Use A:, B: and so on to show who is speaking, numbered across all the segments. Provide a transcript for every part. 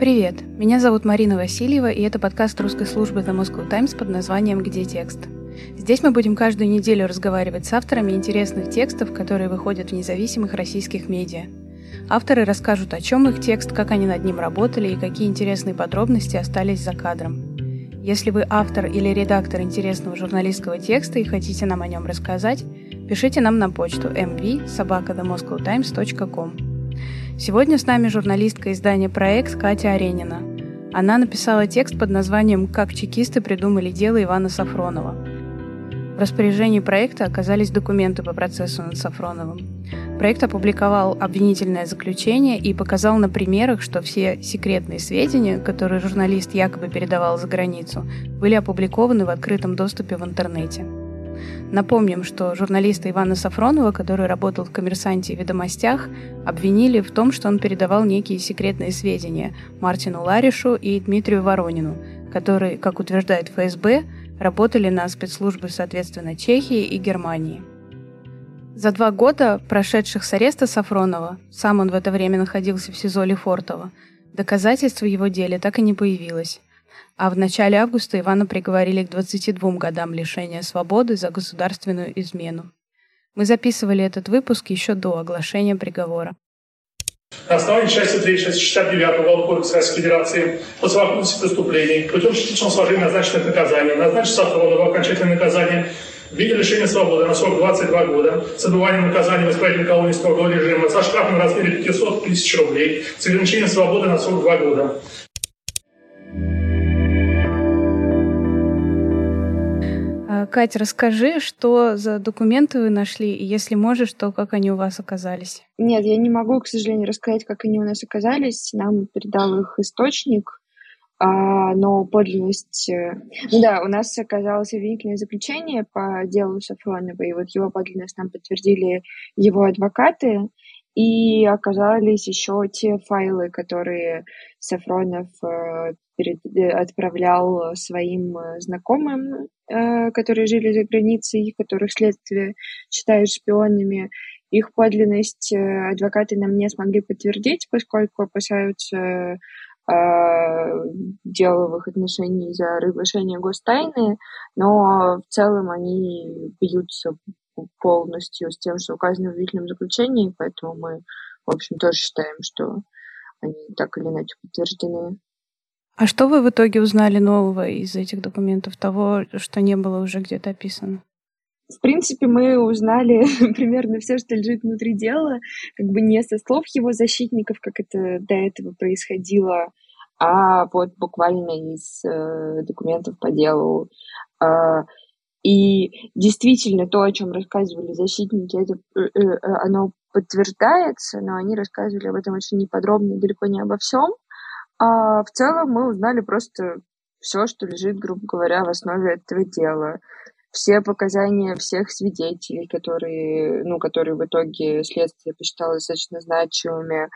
A: Привет, меня зовут Марина Васильева, и это подкаст русской службы The Moscow Times под названием «Где текст?». Здесь мы будем каждую неделю разговаривать с авторами интересных текстов, которые выходят в независимых российских медиа. Авторы расскажут, о чем их текст, как они над ним работали и какие интересные подробности остались за кадром. Если вы автор или редактор интересного журналистского текста и хотите нам о нем рассказать, пишите нам на почту mv.sobaka.themoscowtimes.com. Сегодня с нами журналистка издания «Проект» Катя Аренина. Она написала текст под названием «Как чекисты придумали дело Ивана Сафронова». В распоряжении проекта оказались документы по процессу над Сафроновым. Проект опубликовал обвинительное заключение и показал на примерах, что все секретные сведения, которые журналист якобы передавал за границу, были опубликованы в открытом доступе в интернете. Напомним, что журналиста Ивана Сафронова, который работал в «Коммерсанте» и «Ведомостях», обвинили в том, что он передавал некие секретные сведения Мартину Ларишу и Дмитрию Воронину, которые, как утверждает ФСБ, работали на спецслужбы, соответственно, Чехии и Германии. За два года, прошедших с ареста Сафронова, сам он в это время находился в СИЗО Лефортово, доказательств в его деле так и не появилось а в начале августа Ивана приговорили к 22 годам лишения свободы за государственную измену. Мы записывали этот выпуск еще до оглашения приговора.
B: На основании части 3 части 69 Уголовного кодекса Российской Федерации по совокупности преступлений путем частичного сложения назначенных наказаний назначить Сафронова окончательное наказание в виде лишения свободы на срок 22 года с отбыванием наказания в исправительной колонии строгого режима со штрафом в размере 500 тысяч рублей с ограничением свободы на срок 2 года.
A: Катя, расскажи, что за документы вы нашли, и если можешь, то как они у вас оказались?
C: Нет, я не могу, к сожалению, рассказать, как они у нас оказались. Нам передал их источник, а, но подлинность... Э, ну да, у нас оказалось обвинительное заключение по делу Сафронова, и вот его подлинность нам подтвердили его адвокаты, и оказались еще те файлы, которые Сафронов э, перед, э, отправлял своим знакомым Э, которые жили за границей, которых следствие считает шпионами. Их подлинность адвокаты нам не смогли подтвердить, поскольку опасаются их отношении за разглашение гостайны, но в целом они бьются полностью с тем, что указано в обвинительном заключении, поэтому мы, в общем, тоже считаем, что они так или иначе подтверждены.
A: А что вы в итоге узнали нового из этих документов, того, что не было уже где-то описано?
C: В принципе, мы узнали примерно все, что лежит внутри дела, как бы не со слов его защитников, как это до этого происходило, а вот буквально из э, документов по делу. Э, и действительно то, о чем рассказывали защитники, это, э, э, оно подтверждается, но они рассказывали об этом очень неподробно далеко не обо всем. А в целом мы узнали просто все, что лежит, грубо говоря, в основе этого дела. Все показания всех свидетелей, которые, ну, которые в итоге следствие посчитало достаточно значимыми,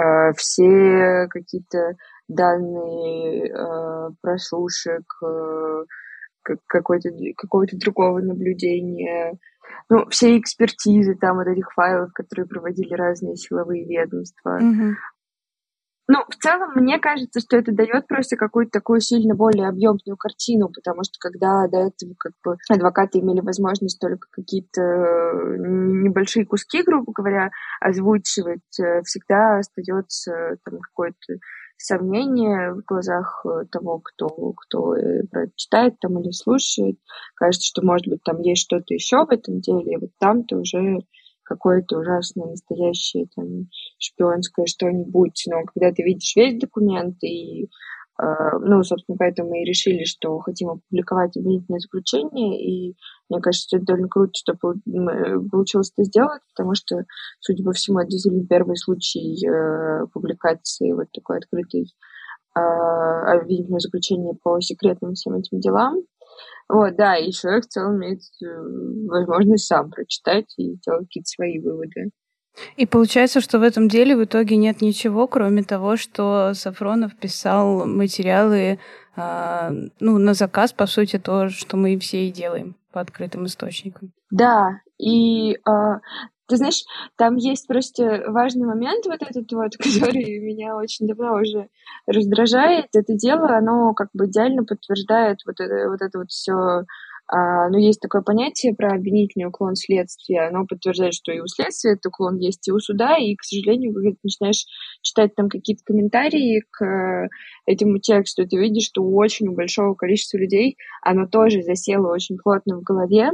C: э, все какие-то данные э, прослушек, какой-то, какого-то другого наблюдения, ну, все экспертизы там вот этих файлов, которые проводили разные силовые ведомства. Mm-hmm. Ну, в целом, мне кажется, что это дает просто какую-то такую сильно более объемную картину, потому что когда до этого как бы адвокаты имели возможность только какие-то небольшие куски, грубо говоря, озвучивать, э, всегда остается там какое-то сомнение в глазах э, того, кто, кто читает там или слушает. Кажется, что, может быть, там есть что-то еще в этом деле, и вот там-то уже какое-то ужасное, настоящее там шпионское что-нибудь, но когда ты видишь весь документ и ну, собственно, поэтому и решили, что хотим опубликовать обвинительное заключение, и мне кажется, это довольно круто, что получилось это сделать, потому что, судя по всему, это действительно первый случай uh, публикации вот такой открытой обвинительного заключения по секретным всем этим делам. Вот, да, и человек в целом имеет э, возможность сам прочитать и сделать какие-то свои выводы.
A: И получается, что в этом деле в итоге нет ничего, кроме того, что Сафронов писал материалы э, ну, на заказ, по сути, то, что мы все и делаем по открытым источникам.
C: Да, и э, Ты знаешь, там есть просто важный момент вот этот вот, который меня очень давно уже раздражает. Это дело, оно как бы идеально подтверждает вот это вот, это вот все а, ну, есть такое понятие про обвинительный уклон следствия. Оно подтверждает, что и у следствия этот уклон есть, и у суда. И, к сожалению, когда ты начинаешь читать там какие-то комментарии к этому тексту, ты видишь, что у очень большого количества людей оно тоже засело очень плотно в голове,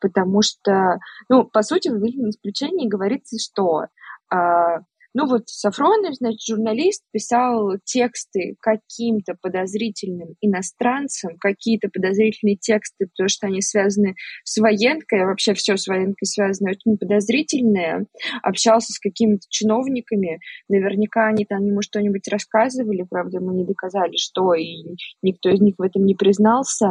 C: потому что, ну, по сути, в обвинительном заключении говорится, что а, ну вот Сафронов, значит, журналист писал тексты каким-то подозрительным иностранцам, какие-то подозрительные тексты, потому что они связаны с военкой, а вообще все с военкой связано, очень подозрительное, общался с какими-то чиновниками, наверняка они там ему что-нибудь рассказывали, правда, мы не доказали, что, и никто из них в этом не признался,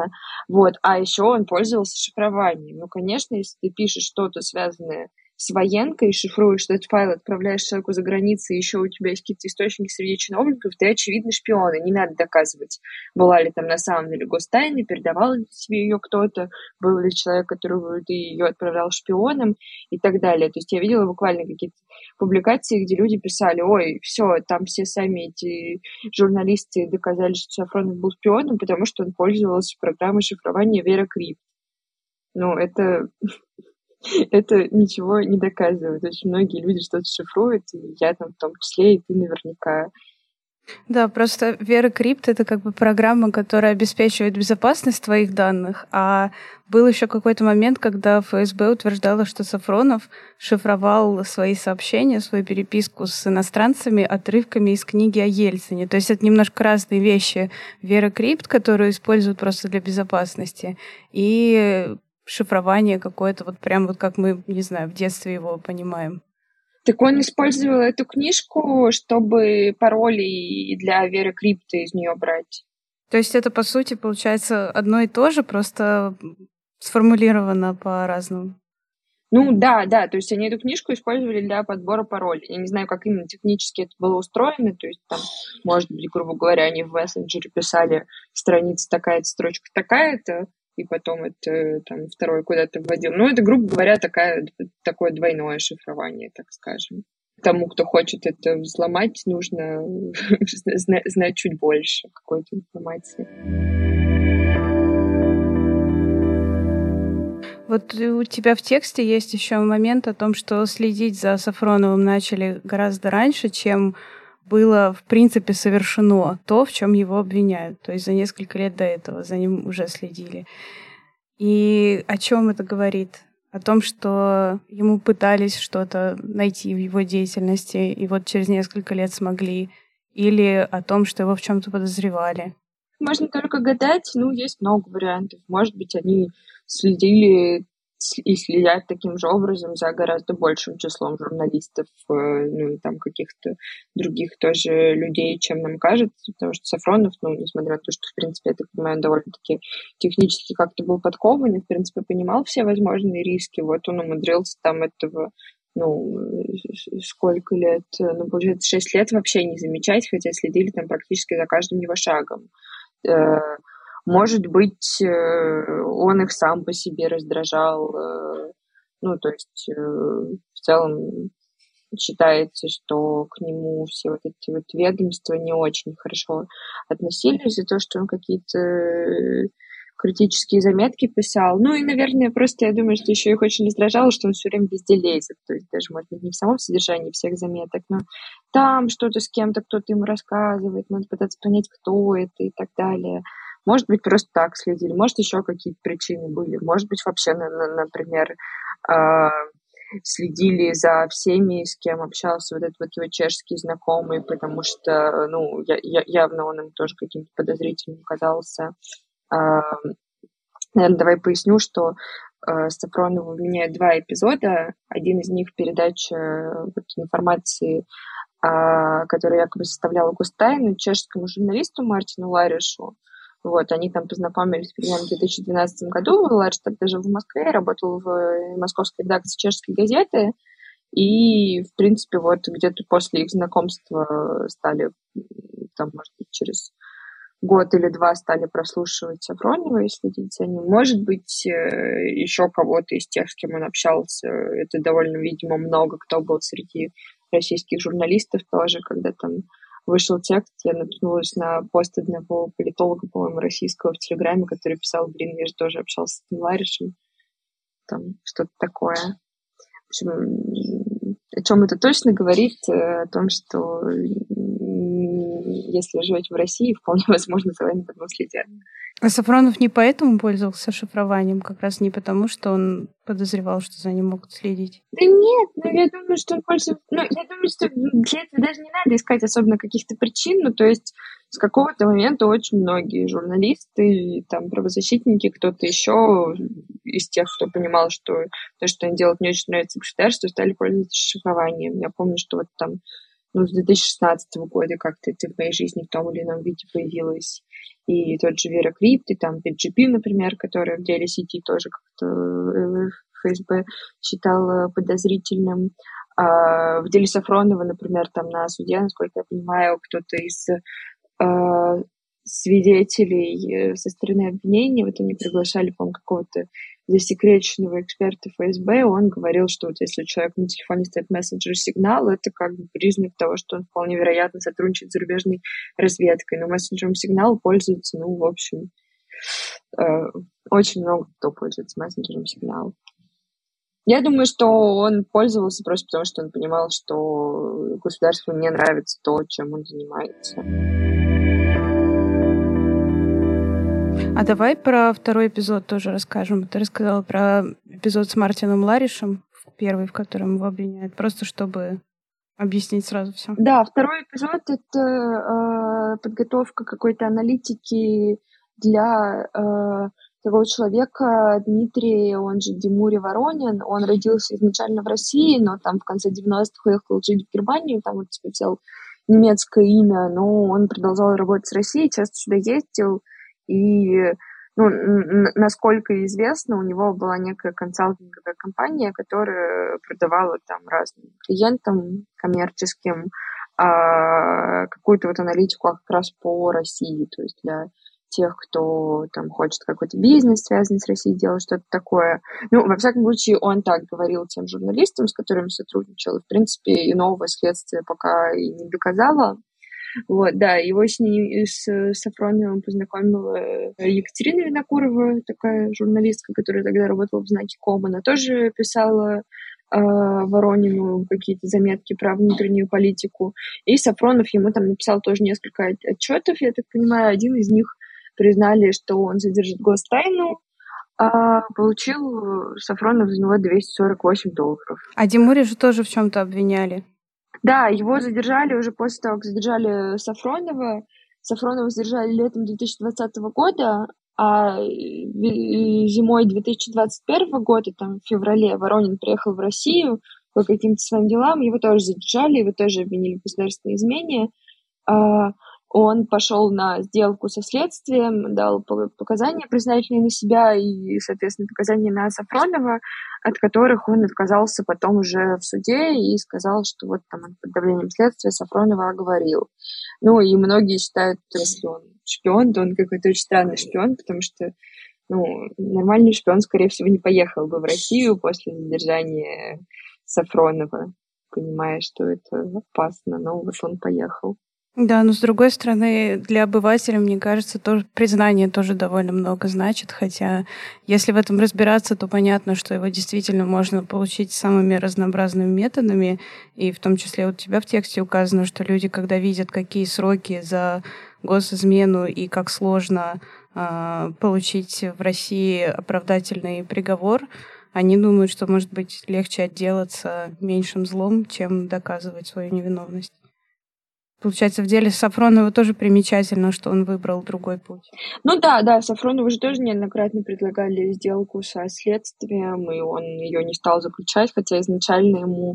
C: вот, а еще он пользовался шифрованием. Ну, конечно, если ты пишешь что-то связанное с военкой, шифруешь этот файл, отправляешь человеку за границей, еще у тебя есть какие-то источники среди чиновников, ты очевидно шпион, и не надо доказывать, была ли там на самом деле гостайна, передавал ли себе ее кто-то, был ли человек, которого ты ее отправлял шпионом и так далее. То есть я видела буквально какие-то публикации, где люди писали, ой, все, там все сами эти журналисты доказали, что Сафронов был шпионом, потому что он пользовался программой шифрования Вера Крип. Ну, это это ничего не доказывает. Очень многие люди что-то шифруют, и я там в том числе, и ты наверняка.
A: Да, просто Вера Крипт — это как бы программа, которая обеспечивает безопасность твоих данных, а был еще какой-то момент, когда ФСБ утверждала, что Сафронов шифровал свои сообщения, свою переписку с иностранцами отрывками из книги о Ельцине. То есть это немножко разные вещи. Вера Крипт, которую используют просто для безопасности, и шифрование какое-то, вот прям вот как мы, не знаю, в детстве его понимаем.
C: Так он использовал эту книжку, чтобы пароли для Веры Крипты из нее брать.
A: То есть это, по сути, получается одно и то же, просто сформулировано по-разному.
C: Ну да, да, то есть они эту книжку использовали для подбора паролей. Я не знаю, как именно технически это было устроено, то есть там, может быть, грубо говоря, они в мессенджере писали страница такая-то, строчка такая-то, и потом это там второй куда-то вводил. Ну, это, грубо говоря, такая, такое двойное шифрование, так скажем. Тому, кто хочет это взломать, нужно знать чуть больше какой-то информации.
A: Вот у тебя в тексте есть еще момент о том, что следить за Сафроновым начали гораздо раньше, чем было, в принципе, совершено то, в чем его обвиняют. То есть за несколько лет до этого за ним уже следили. И о чем это говорит? О том, что ему пытались что-то найти в его деятельности, и вот через несколько лет смогли. Или о том, что его в чем-то подозревали.
C: Можно только гадать, ну, есть много вариантов. Может быть, они следили и следят таким же образом за гораздо большим числом журналистов, э, ну и там каких-то других тоже людей, чем нам кажется, потому что Сафронов, ну, несмотря на то, что, в принципе, я так понимаю, довольно-таки технически как-то был подкованный, в принципе, понимал все возможные риски, вот он умудрился там этого ну, сколько лет, ну, получается, шесть лет вообще не замечать, хотя следили там практически за каждым его шагом. Может быть, э, он их сам по себе раздражал. Э, ну, то есть э, в целом считается, что к нему все вот эти вот ведомства не очень хорошо относились за то, что он какие-то критические заметки писал. Ну и, наверное, просто я думаю, что еще их очень раздражало, что он все время везде лезет. То есть даже, может быть, не в самом содержании всех заметок, но там что-то с кем-то кто-то ему рассказывает, надо пытаться понять, кто это и так далее. Может быть, просто так следили, может, еще какие-то причины были, может быть, вообще, например, а, следили за всеми, с кем общался вот этот вот его чешский знакомый, потому что, ну, я, я, явно он им тоже каким-то подозрительным казался. А, наверное, давай поясню, что э, Сафронову меняют два эпизода. Один из них передача вот, информации, которую якобы составляла Густайну, чешскому журналисту Мартину Ларишу. Вот, они там познакомились примерно в 2012 году. Ларш тогда жил в Москве, работал в э, московской редакции чешской газеты. И, в принципе, вот где-то после их знакомства стали, там, может быть, через год или два стали прослушивать Сафронова и следить за ним. Может быть, э, еще кого-то из тех, с кем он общался. Это довольно, видимо, много кто был среди российских журналистов тоже, когда там вышел текст, я наткнулась на пост одного политолога, по-моему, российского в Телеграме, который писал, блин, я же тоже общался с Ларишем. Там что-то такое. В общем, о чем это точно говорит? О том, что если живете в России, вполне возможно, за вами давно следят.
A: А Сафронов не поэтому пользовался шифрованием, как раз не потому, что он подозревал, что за ним могут следить?
C: Да нет, ну я думаю, что он пользуется... Ну, я думаю, что для этого даже не надо искать особенно каких-то причин, ну, то есть с какого-то момента очень многие журналисты, там, правозащитники, кто-то еще из тех, кто понимал, что то, что они делают, не очень нравится государству, стали пользоваться шифрованием. Я помню, что вот там ну, с 2016 года как-то это в моей жизни в том или ином виде появилось. И тот же Вера Крипт, и там PGP, например, которая в деле сети тоже как-то э, ФСБ считала подозрительным. А в деле Сафронова, например, там на суде, насколько я понимаю, кто-то из э, свидетелей э, со стороны обвинения, вот они приглашали, по-моему, какого-то засекреченного эксперта ФСБ, он говорил, что вот если у человека на телефоне стоит мессенджер сигнал, это как бы признак того, что он вполне вероятно сотрудничает с зарубежной разведкой. Но мессенджером сигнал пользуется, ну, в общем, э, очень много кто пользуется мессенджером сигнал. Я думаю, что он пользовался просто потому, что он понимал, что государству не нравится то, чем он занимается.
A: А давай про второй эпизод тоже расскажем. Ты рассказала про эпизод с Мартином Ларишем, первый, в котором его обвиняют, просто чтобы объяснить сразу все.
C: Да, второй эпизод — это э, подготовка какой-то аналитики для э, такого человека, Дмитрий, он же Димури Воронин, он родился изначально в России, но там в конце 90-х уехал жить в Германию, там он взял немецкое имя, но он продолжал работать с Россией, часто сюда ездил, и ну, насколько известно, у него была некая консалтинговая компания, которая продавала там разным клиентам коммерческим а, какую-то вот аналитику как раз по России, то есть для тех, кто там хочет какой-то бизнес, связанный с Россией, делать что-то такое. Ну, во всяком случае, он так говорил тем журналистам, с которыми сотрудничал. в принципе, и новое следствие пока и не доказало. Вот, да, его с, ней, с Сафроновым познакомила Екатерина Винокурова, такая журналистка, которая тогда работала в «Знаке Ком». Она тоже писала э, Воронину какие-то заметки про внутреннюю политику. И Сафронов ему там написал тоже несколько отчетов, я так понимаю. Один из них признали, что он задержит гостайну, а получил Сафронов за него 248 долларов.
A: А Димури же тоже в чем-то обвиняли.
C: Да, его задержали уже после того, как задержали Сафронова. Сафронова задержали летом 2020 года, а зимой 2021 года, там, в феврале, Воронин приехал в Россию по каким-то своим делам, его тоже задержали, его тоже обвинили в государственной измене. Он пошел на сделку со следствием, дал показания признательные на себя и, соответственно, показания на Сафронова, от которых он отказался потом уже в суде и сказал, что вот там под давлением следствия Сафронова оговорил. Ну и многие считают, что если он шпион, то он какой-то очень странный шпион, потому что ну, нормальный шпион, скорее всего, не поехал бы в Россию после задержания Сафронова, понимая, что это опасно, но вот он поехал.
A: Да, но с другой стороны, для обывателя, мне кажется, тоже признание тоже довольно много значит, хотя если в этом разбираться, то понятно, что его действительно можно получить самыми разнообразными методами, и в том числе у тебя в тексте указано, что люди, когда видят, какие сроки за госизмену и как сложно э, получить в России оправдательный приговор, они думают, что, может быть, легче отделаться меньшим злом, чем доказывать свою невиновность. Получается, в деле Сафронова тоже примечательно, что он выбрал другой путь.
C: Ну да, да, Сафронову же тоже неоднократно предлагали сделку со следствием, и он ее не стал заключать, хотя изначально ему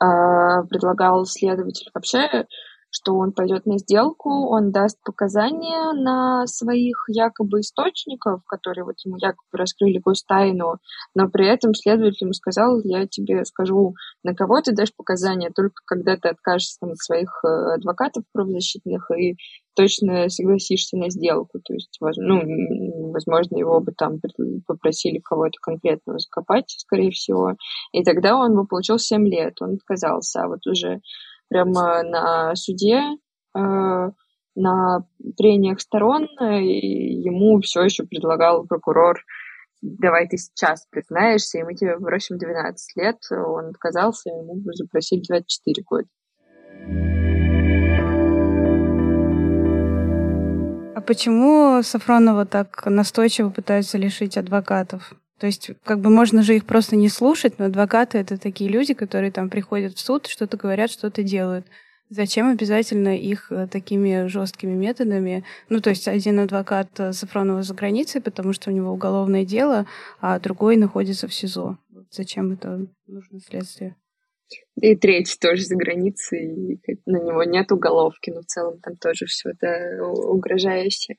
C: э, предлагал следователь вообще что он пойдет на сделку, он даст показания на своих якобы источников, которые вот ему якобы раскрыли гостайну, но при этом следователь ему сказал, я тебе скажу, на кого ты дашь показания, только когда ты откажешься от своих э, адвокатов правозащитных и точно согласишься на сделку. То есть, ну, возможно, его бы там попросили кого-то конкретного закопать, скорее всего. И тогда он бы получил 7 лет, он отказался. А вот уже прямо на суде, э, на прениях сторон э, ему все еще предлагал прокурор давай ты сейчас признаешься, и мы тебе бросим 12 лет. Он отказался, ему запросили 24 года.
A: А почему Сафронова так настойчиво пытаются лишить адвокатов? То есть, как бы можно же их просто не слушать, но адвокаты это такие люди, которые там приходят в суд, что-то говорят, что-то делают. Зачем обязательно их э, такими жесткими методами? Ну, то есть один адвокат э, Сафронова за границей, потому что у него уголовное дело, а другой находится в СИЗО. Зачем это нужно следствие?
C: И третий тоже за границей, и на него нет уголовки, но в целом там тоже все это угрожающе.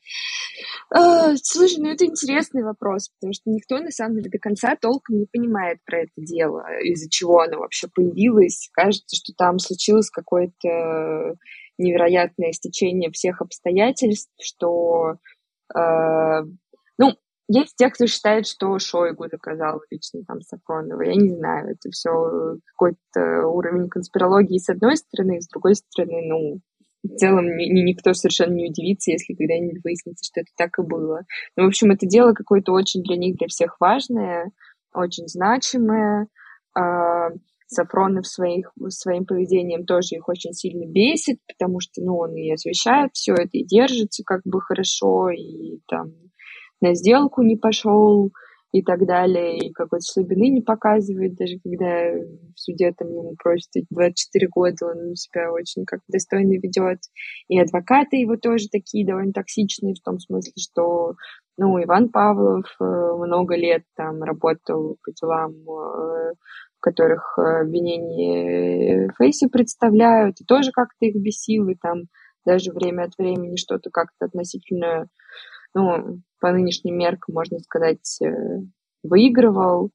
C: А, слушай, ну это интересный вопрос, потому что никто на самом деле до конца толком не понимает про это дело, из-за чего оно вообще появилось. Кажется, что там случилось какое-то невероятное стечение всех обстоятельств, что ну, есть те, кто считает, что Шойгу заказал лично там Сафронова. Я не знаю, это все какой-то уровень конспирологии с одной стороны, с другой стороны, ну, в целом ни, никто совершенно не удивится, если когда-нибудь выяснится, что это так и было. Ну, в общем, это дело какое-то очень для них, для всех важное, очень значимое. А, Сафронов своих, своим поведением тоже их очень сильно бесит, потому что, ну, он и освещает все это, и держится как бы хорошо, и там на сделку не пошел и так далее, и какой-то слабины не показывает, даже когда в суде там ему просят 24 года, он себя очень как достойно ведет. И адвокаты его тоже такие довольно токсичные, в том смысле, что ну, Иван Павлов э, много лет там работал по делам, э, в которых обвинения Фейси представляют, и тоже как-то их бесил, и там даже время от времени что-то как-то относительно ну, по нынешним меркам, можно сказать, э, выигрывал.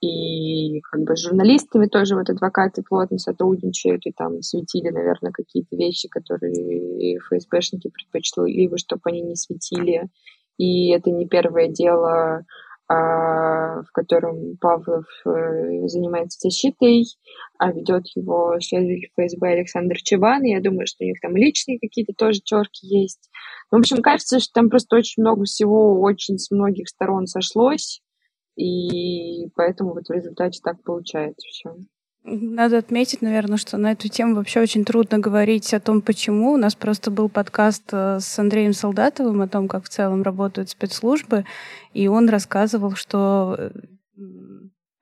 C: И как бы с журналистами тоже вот адвокаты плотно сотрудничают и там светили, наверное, какие-то вещи, которые ФСБшники предпочли бы, чтобы они не светили. И это не первое дело в котором Павлов э, занимается защитой, а ведет его следователь ФСБ Александр Чеван. Я думаю, что у них там личные какие-то тоже терки есть. В общем, кажется, что там просто очень много всего, очень с многих сторон сошлось, и поэтому вот в результате так получается все.
A: Надо отметить, наверное, что на эту тему вообще очень трудно говорить о том, почему. У нас просто был подкаст э, с Андреем Солдатовым о том, как в целом работают спецслужбы, и он рассказывал, что э,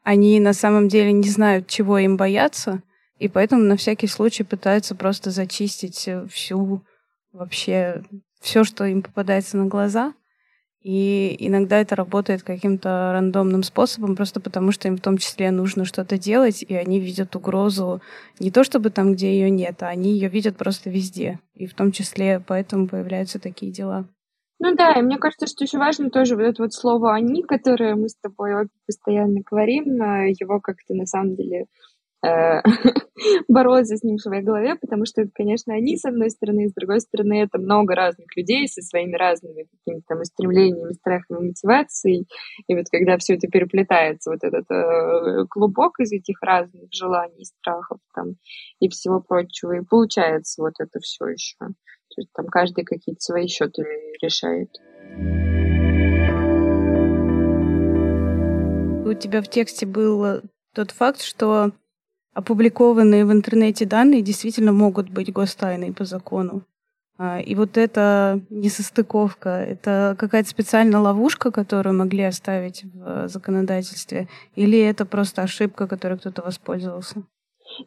A: они на самом деле не знают, чего им бояться, и поэтому на всякий случай пытаются просто зачистить э, всю вообще все, что им попадается на глаза — и иногда это работает каким-то рандомным способом, просто потому что им в том числе нужно что-то делать, и они видят угрозу не то чтобы там, где ее нет, а они ее видят просто везде. И в том числе поэтому появляются такие дела.
C: Ну да, и мне кажется, что еще важно тоже вот это вот слово «они», которое мы с тобой постоянно говорим, а его как-то на самом деле бороться с ним в своей голове, потому что, конечно, они, с одной стороны, с другой стороны, это много разных людей со своими разными какими-то там стремлениями, страхами, мотивацией. И вот когда все это переплетается, вот этот э, клубок из этих разных желаний, страхов там и всего прочего, и получается вот это все еще. То есть там каждый какие-то свои счеты решает.
A: У тебя в тексте был тот факт, что опубликованные в интернете данные действительно могут быть гостайной по закону. А, и вот эта несостыковка, это какая-то специальная ловушка, которую могли оставить в законодательстве, или это просто ошибка, которой кто-то воспользовался?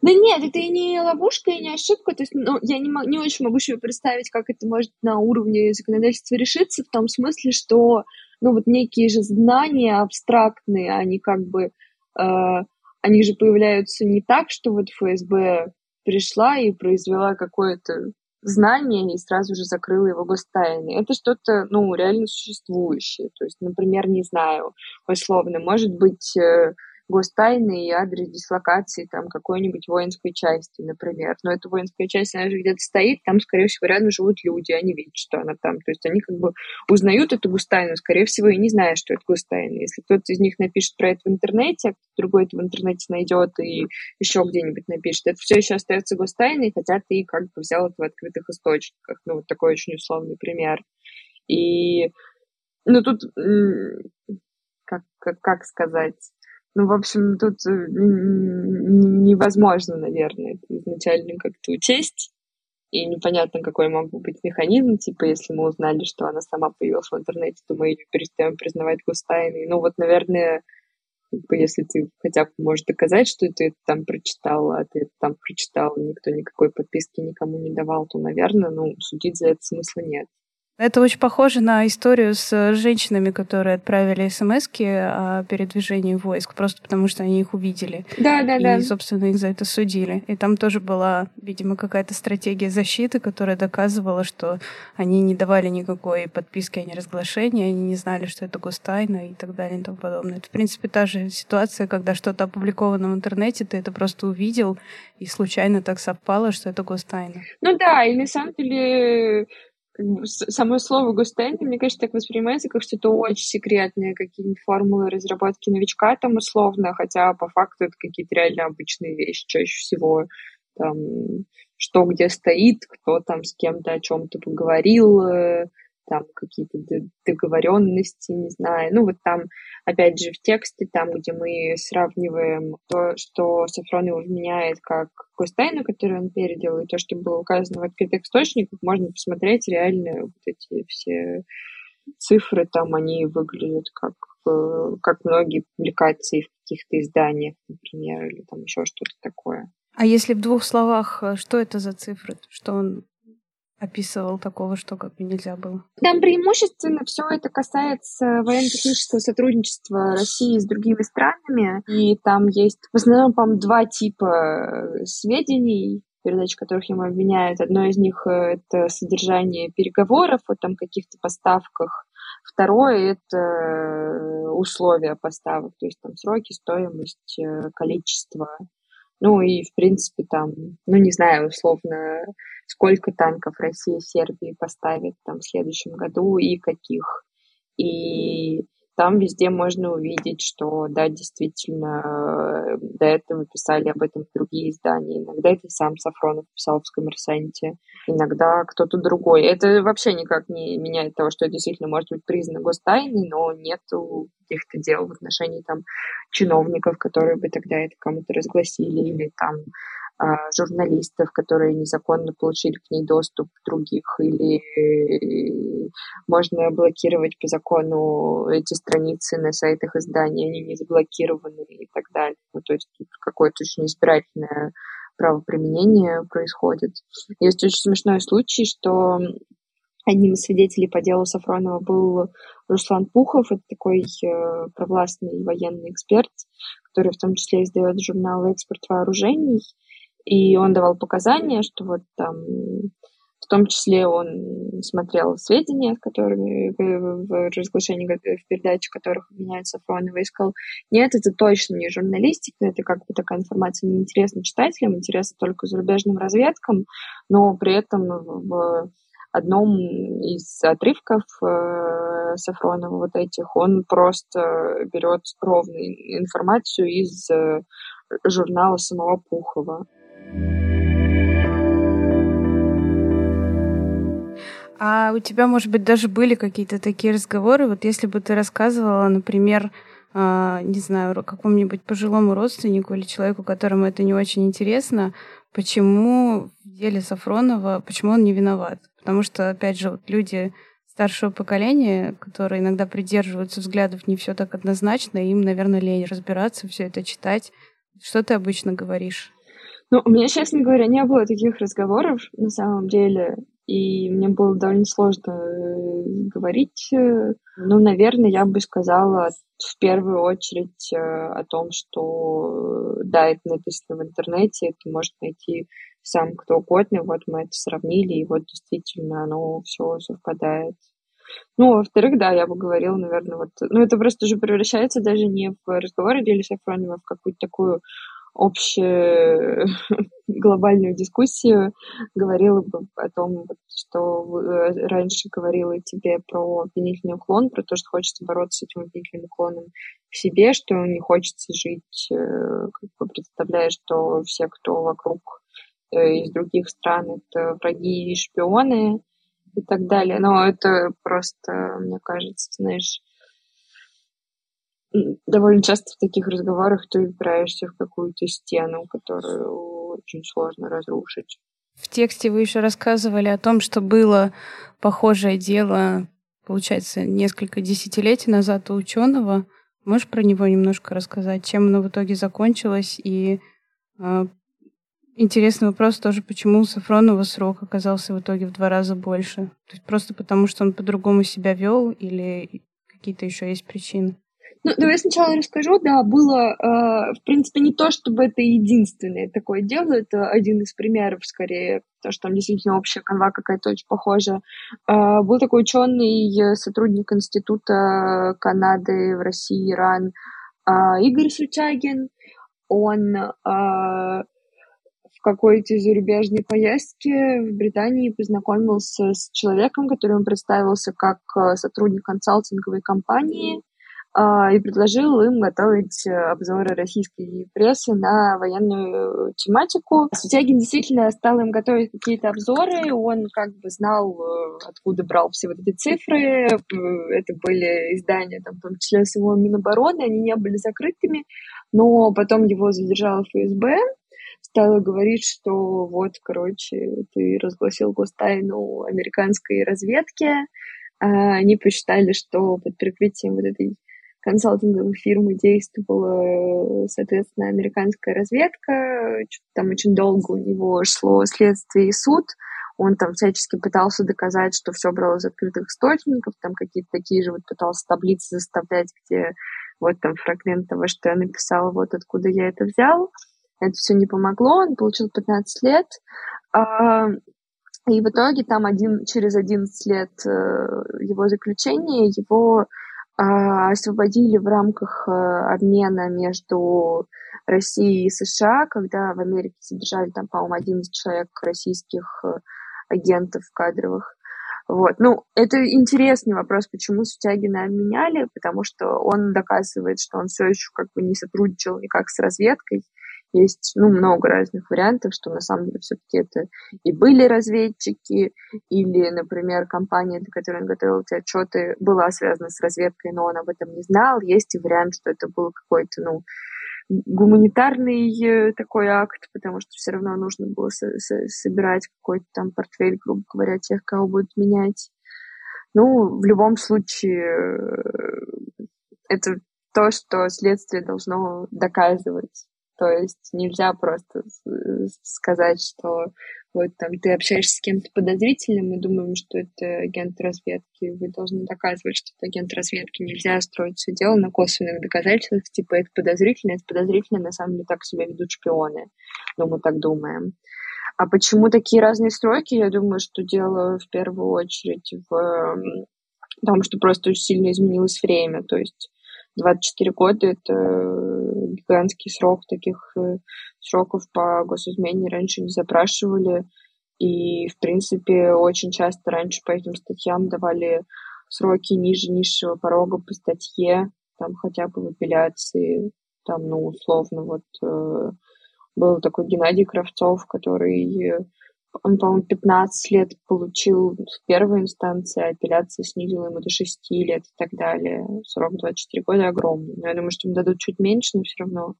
C: Да нет, это и не ловушка, и не ошибка. То есть, ну, я не, не очень могу себе представить, как это может на уровне законодательства решиться, в том смысле, что ну, вот некие же знания абстрактные, они как бы э, они же появляются не так, что вот ФСБ пришла и произвела какое-то знание и сразу же закрыла его гостайной. Это что-то, ну, реально существующее. То есть, например, не знаю, условно, может быть, э, гостайны и адрес дислокации там какой-нибудь воинской части, например. Но эта воинская часть, она же где-то стоит, там, скорее всего, рядом живут люди, они видят, что она там. То есть они как бы узнают эту густайну, скорее всего, и не знают, что это густайна. Если кто-то из них напишет про это в интернете, а другой это в интернете найдет и еще где-нибудь напишет, это все еще остается густайной, хотя ты как бы взял это в открытых источниках. Ну, вот такой очень условный пример. И, ну, тут, как, как, как сказать, ну, в общем, тут э, невозможно, наверное, изначально как-то учесть. И непонятно, какой мог бы быть механизм. Типа, если мы узнали, что она сама появилась в интернете, то мы ее перестаем признавать гостайной. Ну, вот, наверное, если ты хотя бы можешь доказать, что ты это там прочитал, а ты это там прочитал, никто никакой подписки никому не давал, то, наверное, ну, судить за это смысла нет.
A: Это очень похоже на историю с женщинами, которые отправили смс о передвижении войск, просто потому что они их увидели.
C: Да, да,
A: и,
C: да.
A: И, собственно, их за это судили. И там тоже была, видимо, какая-то стратегия защиты, которая доказывала, что они не давали никакой подписки о неразглашении, они не знали, что это гостайна и так далее и тому подобное. Это, в принципе, та же ситуация, когда что-то опубликовано в интернете, ты это просто увидел, и случайно так совпало, что это гостайна.
C: Ну да, и на самом деле само слово гостенди, мне кажется, так воспринимается, как что-то очень секретное, какие-нибудь формулы разработки новичка там условно, хотя по факту это какие-то реально обычные вещи чаще всего. Там, что где стоит, кто там с кем-то о чем-то поговорил, э, там какие-то договоренности, не знаю. Ну, вот там, опять же, в тексте, там, где мы сравниваем то, что Сафронов вменяет как гостайну, которую он передал, и то, что было указано в открытых источниках, можно посмотреть реально вот эти все цифры, там они выглядят как, э, как многие публикации в каких-то изданиях, например, или там еще что-то такое.
A: А если в двух словах, э, что это за цифры? Что он описывал такого, что как бы нельзя было?
C: Там преимущественно все это касается военно-технического сотрудничества России с другими странами. И там есть в основном, по-моему, два типа э, сведений, передачи которых ему обвиняют. Одно из них э, — это содержание переговоров о там каких-то поставках. Второе — это э, условия поставок, то есть там сроки, стоимость, количество. Ну и, в принципе, там, ну не знаю, условно, сколько танков Россия Сербии поставит там в следующем году и каких. И там везде можно увидеть, что, да, действительно, до этого писали об этом другие издания. Иногда это сам Сафронов писал в «Коммерсанте», иногда кто-то другой. Это вообще никак не меняет того, что это действительно может быть признано гостайной, но нет каких-то дел в отношении там чиновников, которые бы тогда это кому-то разгласили, или там журналистов, которые незаконно получили к ней доступ других, или э, можно блокировать по закону эти страницы на сайтах изданий, они не заблокированы и так далее. Ну, то есть тут какое-то очень избирательное правоприменение происходит. Есть очень смешной случай, что одним из свидетелей по делу Сафронова был Руслан Пухов, это такой э, провластный военный эксперт, который в том числе издает журнал «Экспорт вооружений», и он давал показания, что вот там в том числе он смотрел сведения, которыми в, разглашении, в передаче которых обвиняют Сафронова, и сказал, нет, это точно не журналистика, это как бы такая информация неинтересна читателям, интересна только зарубежным разведкам, но при этом в одном из отрывков э, Сафронова вот этих он просто берет ровную информацию из э, журнала самого Пухова.
A: А у тебя, может быть, даже были какие-то такие разговоры, вот если бы ты рассказывала, например, э, не знаю, какому-нибудь пожилому родственнику или человеку, которому это не очень интересно, почему в деле Сафронова, почему он не виноват? Потому что, опять же, вот люди старшего поколения, которые иногда придерживаются взглядов не все так однозначно, им, наверное, лень разбираться, все это читать. Что ты обычно говоришь?
C: Ну, у меня, честно говоря, не было таких разговоров на самом деле, и мне было довольно сложно э, говорить. Ну, наверное, я бы сказала в первую очередь э, о том, что да, это написано в интернете, это может найти сам кто угодно, вот мы это сравнили, и вот действительно оно все совпадает. Ну, во-вторых, да, я бы говорила, наверное, вот, ну, это просто уже превращается даже не в разговор о деле Сафронова, а в какую-то такую общую глобальную дискуссию, говорила бы о том, что э, раньше говорила тебе про обвинительный уклон, про то, что хочется бороться с этим обвинительным уклоном в себе, что не хочется жить, э, как бы представляя, что все, кто вокруг э, из других стран, это враги и шпионы и так далее. Но это просто, мне кажется, знаешь, довольно часто в таких разговорах ты упираешься в какую-то стену, которую очень сложно разрушить.
A: В тексте вы еще рассказывали о том, что было похожее дело, получается, несколько десятилетий назад у ученого. Можешь про него немножко рассказать, чем оно в итоге закончилось? И э, интересный вопрос тоже, почему у Сафронова срок оказался в итоге в два раза больше? То есть просто потому, что он по-другому себя вел или какие-то еще есть причины?
C: Ну, давай сначала расскажу. Да, было, э, в принципе, не то, чтобы это единственное такое дело, это один из примеров, скорее, потому что там действительно общая канва какая-то очень похожа. Э, был такой ученый, сотрудник Института Канады в России, Иран, э, Игорь Сутягин. Он э, в какой-то зарубежной поездке в Британии познакомился с человеком, который он представился как э, сотрудник консалтинговой компании, и предложил им готовить э, обзоры российской прессы на военную тематику. Сутягин действительно стал им готовить какие-то обзоры, он как бы знал, э, откуда брал все вот эти цифры, это были издания, там, в том числе самого Минобороны, они не были закрытыми, но потом его задержала ФСБ, стала говорить, что вот, короче, ты разгласил гостайну американской разведки, а они посчитали, что под прикрытием вот этой консалтинговой фирмы действовала, соответственно, американская разведка. Там очень долго у него шло следствие и суд. Он там всячески пытался доказать, что все брал из открытых источников, там какие-то такие же вот пытался таблицы заставлять, где вот там фрагмент того, что я написала, вот откуда я это взял. Это все не помогло, он получил 15 лет. А, и в итоге там один, через 11 лет э, его заключения его освободили в рамках э, обмена между Россией и США, когда в Америке задержали там, по-моему, 11 человек российских э, агентов кадровых. Вот. Ну, это интересный вопрос, почему Сутягина обменяли, потому что он доказывает, что он все еще как бы не сотрудничал никак с разведкой, есть ну, много разных вариантов, что на самом деле все-таки это и были разведчики, или, например, компания, для которой он готовил эти отчеты, была связана с разведкой, но он об этом не знал. Есть и вариант, что это был какой-то, ну, гуманитарный э, такой акт, потому что все равно нужно было со- со- собирать какой-то там портфель, грубо говоря, тех, кого будут менять. Ну, в любом случае, э, это то, что следствие должно доказывать. То есть нельзя просто сказать, что вот там ты общаешься с кем-то подозрительным и думаем, что это агент разведки. Вы должны доказывать, что это агент разведки. Нельзя строить все дело на косвенных доказательствах, типа это подозрительно, это подозрительно, на самом деле так себя ведут шпионы. Ну, мы так думаем. А почему такие разные стройки? Я думаю, что дело в первую очередь в том, что просто очень сильно изменилось время. То есть 24 года — это гигантский срок. Таких э, сроков по госизмене раньше не запрашивали. И, в принципе, очень часто раньше по этим статьям давали сроки ниже низшего порога по статье, там хотя бы в апелляции, там, ну, условно, вот э, был такой Геннадий Кравцов, который он, по-моему, 15 лет получил в первой инстанции, а апелляция снизила ему до 6 лет и так далее. Срок 24 года огромный. Но я думаю, что им дадут чуть меньше, но все равно.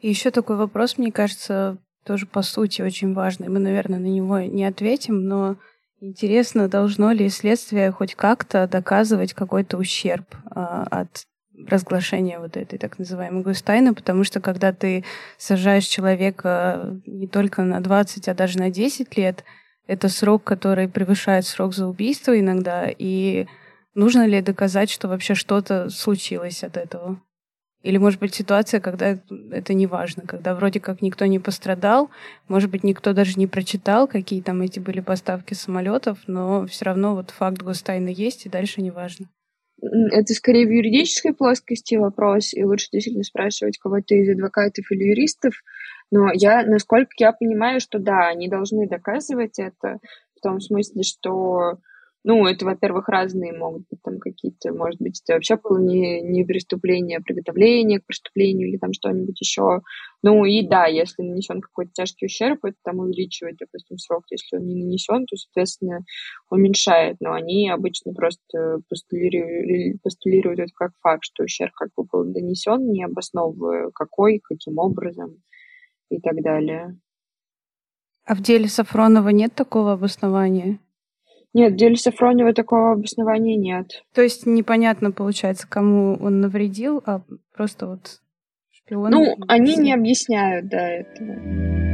A: И еще такой вопрос, мне кажется, тоже по сути очень важный. Мы, наверное, на него не ответим, но интересно, должно ли следствие хоть как-то доказывать какой-то ущерб а, от разглашение вот этой так называемой гостайны, потому что когда ты сажаешь человека не только на 20, а даже на 10 лет, это срок, который превышает срок за убийство иногда, и нужно ли доказать, что вообще что-то случилось от этого? Или, может быть, ситуация, когда это не важно, когда вроде как никто не пострадал, может быть, никто даже не прочитал, какие там эти были поставки самолетов, но все равно вот факт гостайны есть, и дальше не важно.
C: Это скорее в юридической плоскости вопрос, и лучше действительно спрашивать кого-то из адвокатов или юристов. Но я, насколько я понимаю, что да, они должны доказывать это, в том смысле, что ну, это, во-первых, разные могут быть там какие-то, может быть, это вообще было не, не преступление, а приготовление к преступлению или там что-нибудь еще. Ну и да, если нанесен какой-то тяжкий ущерб, это там увеличивает, допустим, срок. Если он не нанесен, то, соответственно, уменьшает. Но они обычно просто постулируют, постулируют это как факт, что ущерб как бы был донесен, не обосновывая какой, каким образом и так далее.
A: А в деле Сафронова нет такого обоснования?
C: Нет, в деле Сафронова такого обоснования нет.
A: То есть непонятно, получается, кому он навредил, а просто вот шпион...
C: Ну, они не объясняют, да, этого.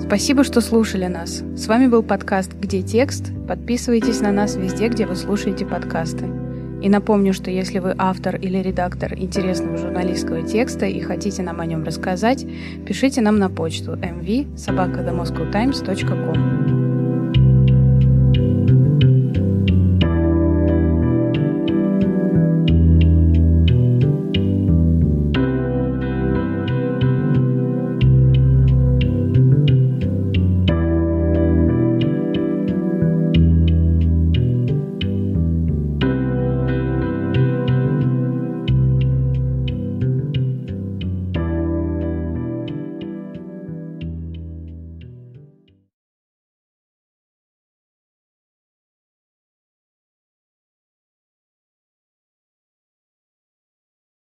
A: Спасибо, что слушали нас. С вами был подкаст «Где текст?». Подписывайтесь на нас везде, где вы слушаете подкасты. И напомню, что если вы автор или редактор интересного журналистского текста и хотите нам о нем рассказать, пишите нам на почту mv собакадомoscowtimes.com.